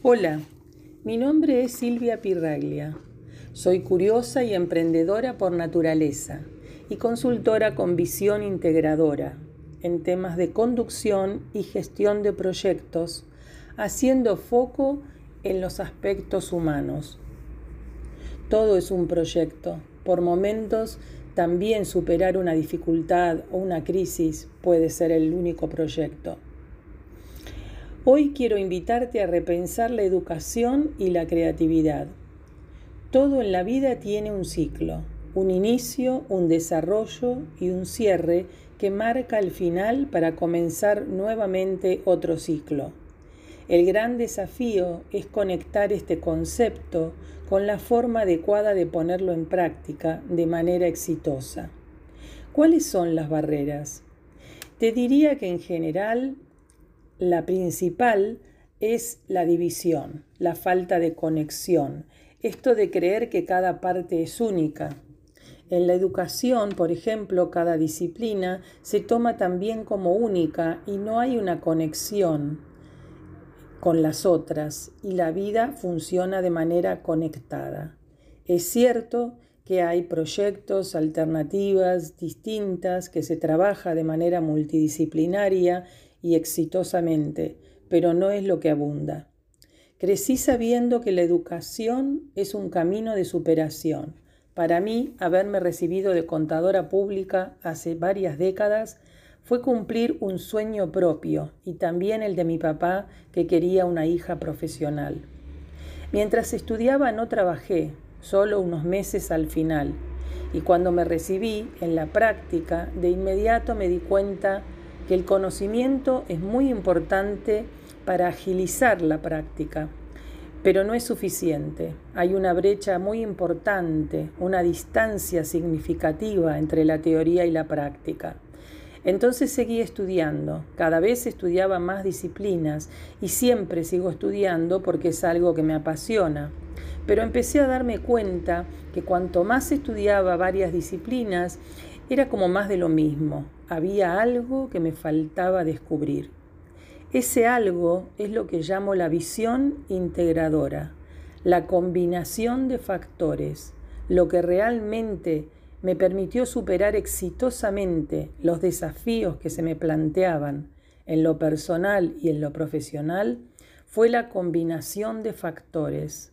Hola, mi nombre es Silvia Pirraglia. Soy curiosa y emprendedora por naturaleza y consultora con visión integradora en temas de conducción y gestión de proyectos, haciendo foco en los aspectos humanos. Todo es un proyecto. Por momentos, también superar una dificultad o una crisis puede ser el único proyecto. Hoy quiero invitarte a repensar la educación y la creatividad. Todo en la vida tiene un ciclo, un inicio, un desarrollo y un cierre que marca el final para comenzar nuevamente otro ciclo. El gran desafío es conectar este concepto con la forma adecuada de ponerlo en práctica de manera exitosa. ¿Cuáles son las barreras? Te diría que en general la principal es la división, la falta de conexión, esto de creer que cada parte es única. En la educación, por ejemplo, cada disciplina se toma también como única y no hay una conexión con las otras y la vida funciona de manera conectada. Es cierto que hay proyectos, alternativas distintas, que se trabaja de manera multidisciplinaria y exitosamente, pero no es lo que abunda. Crecí sabiendo que la educación es un camino de superación. Para mí, haberme recibido de contadora pública hace varias décadas fue cumplir un sueño propio y también el de mi papá que quería una hija profesional. Mientras estudiaba no trabajé, solo unos meses al final, y cuando me recibí en la práctica, de inmediato me di cuenta que el conocimiento es muy importante para agilizar la práctica, pero no es suficiente. Hay una brecha muy importante, una distancia significativa entre la teoría y la práctica. Entonces seguí estudiando, cada vez estudiaba más disciplinas y siempre sigo estudiando porque es algo que me apasiona. Pero empecé a darme cuenta que cuanto más estudiaba varias disciplinas, era como más de lo mismo, había algo que me faltaba descubrir. Ese algo es lo que llamo la visión integradora, la combinación de factores, lo que realmente me permitió superar exitosamente los desafíos que se me planteaban en lo personal y en lo profesional, fue la combinación de factores,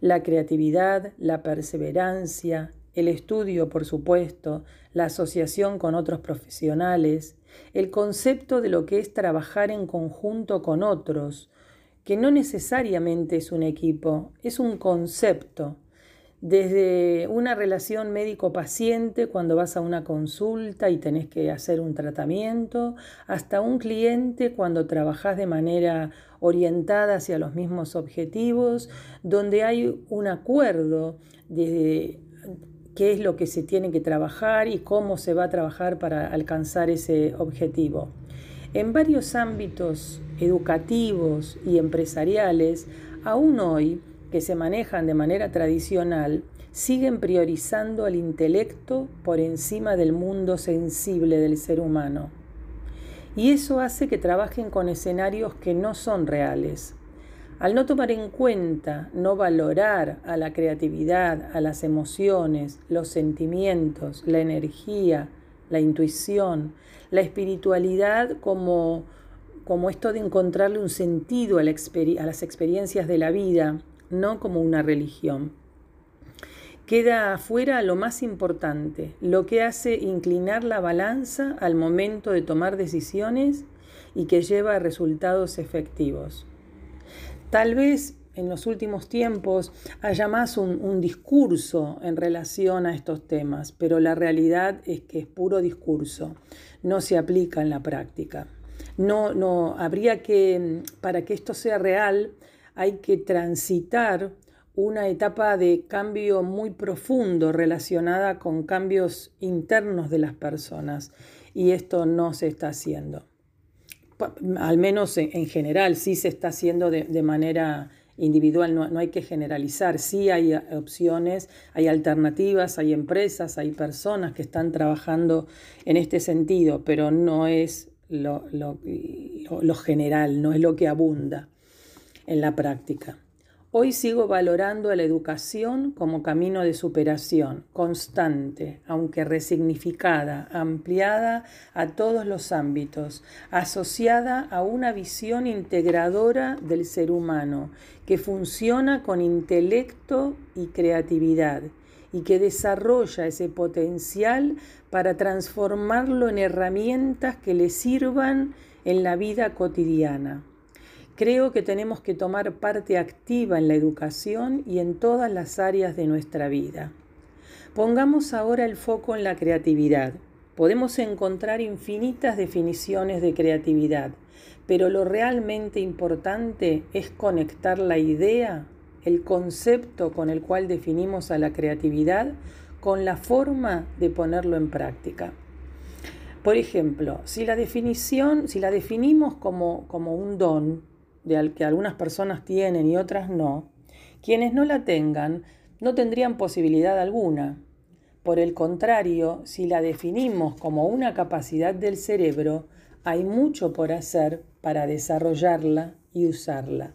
la creatividad, la perseverancia, el estudio, por supuesto, la asociación con otros profesionales, el concepto de lo que es trabajar en conjunto con otros, que no necesariamente es un equipo, es un concepto. Desde una relación médico-paciente cuando vas a una consulta y tenés que hacer un tratamiento, hasta un cliente cuando trabajas de manera orientada hacia los mismos objetivos, donde hay un acuerdo de qué es lo que se tiene que trabajar y cómo se va a trabajar para alcanzar ese objetivo. En varios ámbitos educativos y empresariales, aún hoy, que se manejan de manera tradicional, siguen priorizando al intelecto por encima del mundo sensible del ser humano. Y eso hace que trabajen con escenarios que no son reales, al no tomar en cuenta, no valorar a la creatividad, a las emociones, los sentimientos, la energía, la intuición, la espiritualidad como, como esto de encontrarle un sentido a, a las experiencias de la vida, no como una religión. Queda afuera lo más importante, lo que hace inclinar la balanza al momento de tomar decisiones y que lleva a resultados efectivos. Tal vez en los últimos tiempos haya más un, discurso en relación a estos temas, pero la realidad es que es puro discurso, no se aplica en la práctica. No, no, habría que, para que esto sea real, hay que transitar una etapa de cambio muy profundo relacionada con cambios internos de las personas y esto no se está haciendo al menos en, general, sí se está haciendo de, manera individual, no, hay que generalizar, sí hay eh, opciones, hay alternativas, hay empresas, hay personas que están trabajando en este sentido, pero no es lo, general, no es lo que abunda. en la práctica. Hoy sigo valorando a la educación como camino de superación, constante, aunque resignificada, ampliada a todos los ámbitos, asociada a una visión integradora del ser humano, que funciona con intelecto y creatividad y que desarrolla ese potencial para transformarlo en herramientas que le sirvan en la vida cotidiana. Creo que tenemos que tomar parte activa en la educación y en todas las áreas de nuestra vida. Pongamos ahora el foco en la creatividad. Podemos encontrar infinitas definiciones de creatividad, pero lo realmente importante es conectar la idea, el concepto con el cual definimos a la creatividad, con la forma de ponerlo en práctica. Por ejemplo, si la definimos como un don, de que algunas personas tienen y otras no, quienes no la tengan no tendrían posibilidad alguna. Por el contrario, si la definimos como una capacidad del cerebro, hay mucho por hacer para desarrollarla y usarla.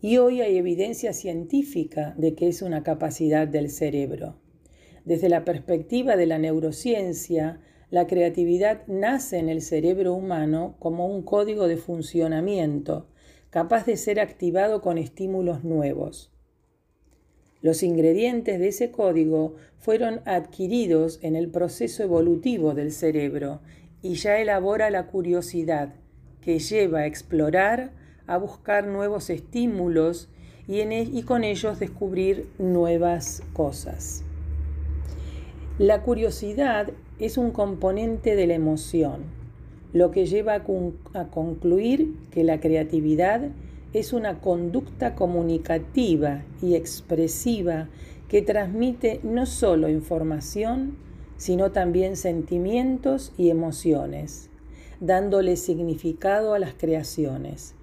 Y hoy hay evidencia científica de que es una capacidad del cerebro. Desde la perspectiva de la neurociencia, la creatividad nace en el cerebro humano como un código de funcionamiento capaz de ser activado con estímulos nuevos. Los ingredientes de ese código fueron adquiridos en el proceso evolutivo del cerebro y ya elabora la curiosidad que lleva a explorar, a buscar nuevos estímulos y, e, con ellos descubrir nuevas cosas. La curiosidad es un componente de la emoción lo que lleva a, concluir que la creatividad es una conducta comunicativa y expresiva que transmite no solo información, sino también sentimientos y emociones, dándole significado a las creaciones.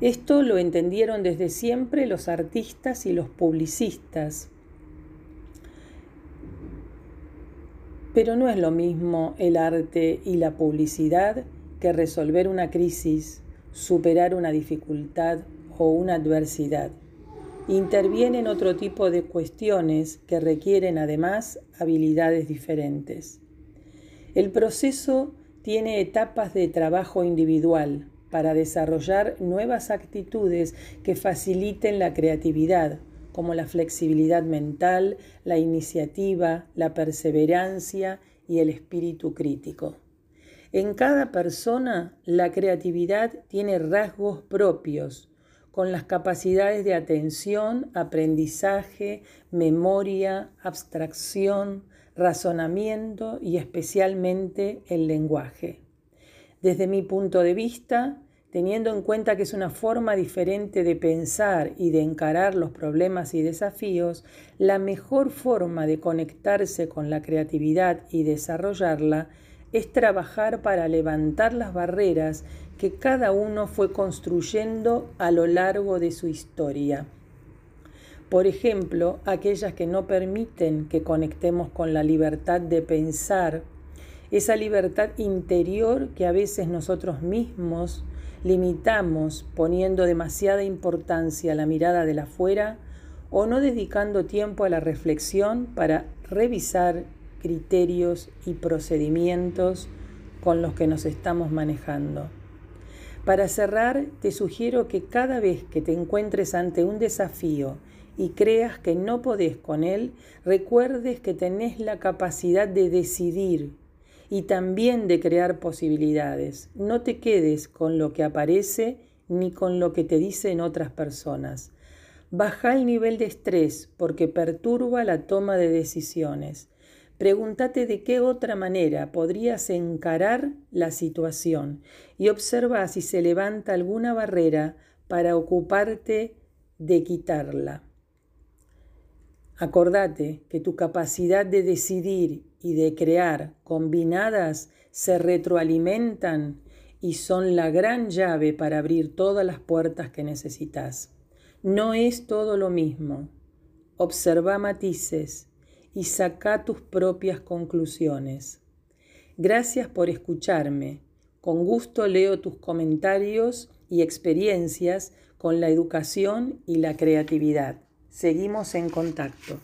Esto lo entendieron desde siempre los artistas y los publicistas, Pero no es lo mismo el arte y la publicidad que resolver una crisis, superar una dificultad o una adversidad. Intervienen otro tipo de cuestiones que requieren además habilidades diferentes. El proceso tiene etapas de trabajo individual para desarrollar nuevas actitudes que faciliten la creatividad, como la flexibilidad mental, la iniciativa, la perseverancia y el espíritu crítico. En cada persona la creatividad tiene rasgos propios, con las capacidades de atención, aprendizaje, memoria, abstracción, razonamiento y especialmente el lenguaje. Desde mi punto de vista, teniendo en cuenta que es una forma diferente de pensar y de encarar los problemas y desafíos, la mejor forma de conectarse con la creatividad y desarrollarla es trabajar para levantar las barreras que cada uno fue construyendo a lo largo de su historia. Por ejemplo, aquellas que no permiten que conectemos con la libertad de pensar, esa libertad interior que a veces nosotros mismos limitamos poniendo demasiada importancia a la mirada de la afuera o no dedicando tiempo a la reflexión para revisar criterios y procedimientos con los que nos estamos manejando. Para cerrar, te sugiero que cada vez que te encuentres ante un desafío y creas que no podés con él, recuerdes que tenés la capacidad de decidir y también de crear posibilidades. No te quedes con lo que aparece ni con lo que te dicen otras personas. Baja el nivel de estrés porque perturba la toma de decisiones. Pregúntate de qué otra manera podrías encarar la situación y observa si se levanta alguna barrera para ocuparte de quitarla. Acordate que tu capacidad de decidir y de crear combinadas se retroalimentan y son la gran llave para abrir todas las puertas que necesitas. No es todo lo mismo. Observa matices y saca tus propias conclusiones. Gracias por escucharme. Con gusto leo tus comentarios y experiencias con la educación y la creatividad. Seguimos en contacto.